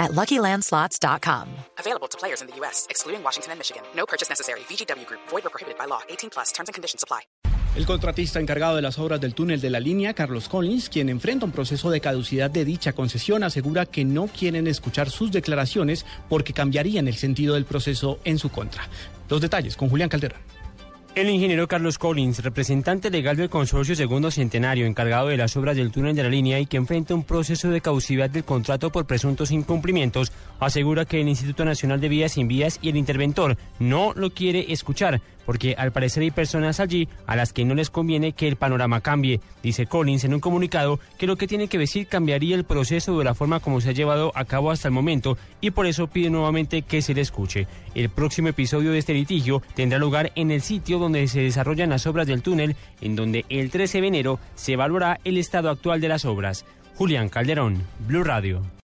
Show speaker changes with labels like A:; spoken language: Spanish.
A: at LuckyLandSlots.com.
B: Available to players in the U.S., excluding Washington and Michigan. No purchase necessary. VGW Group. Void or prohibited by law. 18 plus. Terms and conditions apply.
C: El contratista encargado de las obras del túnel de la línea, Carlos Collins, quien enfrenta un proceso de caducidad de dicha concesión, asegura que no quieren escuchar sus declaraciones porque cambiarían el sentido del proceso en su contra. Los detalles con Julián Calderón.
D: El ingeniero Carlos Collins, representante legal del consorcio Segundo Centenario, encargado de las obras del túnel de la línea y que enfrenta un proceso de caducidad del contrato por presuntos incumplimientos, asegura que el Instituto Nacional de Vías Sin Vías y el interventor no lo quiere escuchar, porque al parecer hay personas allí a las que no les conviene que el panorama cambie. Dice Collins en un comunicado que lo que tiene que decir cambiaría el proceso de la forma como se ha llevado a cabo hasta el momento y por eso pide nuevamente que se le escuche. El próximo episodio de este litigio tendrá lugar en el sitio donde se desarrollan las obras del túnel, en donde el 13 de enero se evaluará el estado actual de las obras. Julián Calderón, Blue Radio.